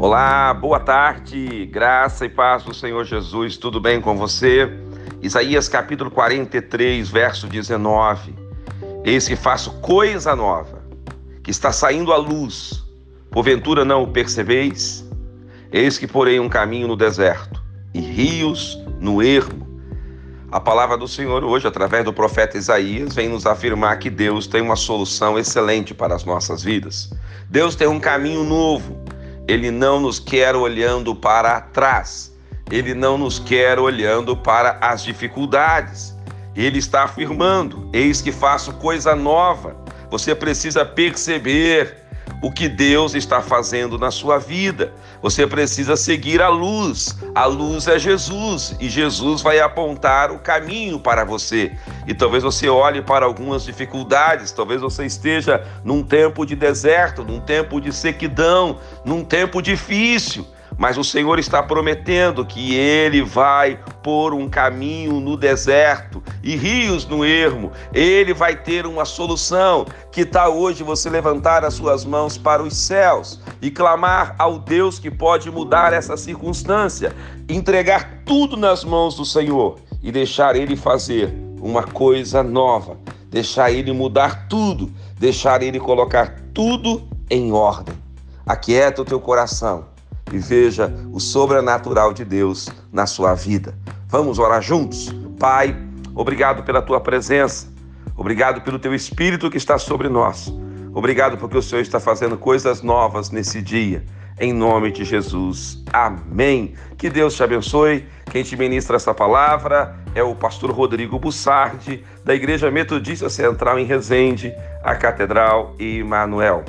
Olá, boa tarde, graça e paz do Senhor Jesus, tudo bem com você? Isaías capítulo 43, verso 19. Eis que faço coisa nova, que está saindo à luz, porventura não o percebeis? Eis que porei um caminho no deserto e rios no ermo. A palavra do Senhor hoje, através do profeta Isaías, vem nos afirmar que Deus tem uma solução excelente para as nossas vidas. Deus tem um caminho novo ele não nos quer olhando para trás, ele não nos quer olhando para as dificuldades. Ele está afirmando: Eis que faço coisa nova. Você precisa perceber o que Deus está fazendo na sua vida. Você precisa seguir a luz. A luz é Jesus e Jesus vai apontar o caminho para você. E talvez você olhe para algumas dificuldades, talvez você esteja num tempo de deserto, num tempo de sequidão, num tempo difícil mas o Senhor está prometendo que Ele vai pôr um caminho no deserto e rios no ermo. Ele vai ter uma solução. Que tal hoje você levantar as suas mãos para os céus e clamar ao Deus que pode mudar essa circunstância, entregar tudo nas mãos do Senhor e deixar Ele fazer uma coisa nova, deixar Ele mudar tudo, deixar Ele colocar tudo em ordem. Aquieta o teu coração e veja o sobrenatural de Deus na sua vida. Vamos orar juntos? Pai, obrigado pela tua presença, obrigado pelo teu espírito que está sobre nós. Obrigado porque o Senhor está fazendo coisas novas nesse dia. Em nome de Jesus. Amém. Que Deus te abençoe. Quem te ministra essa palavra é o pastor Rodrigo Bussardi, da Igreja Metodista Central em Resende, a Catedral Emanuel.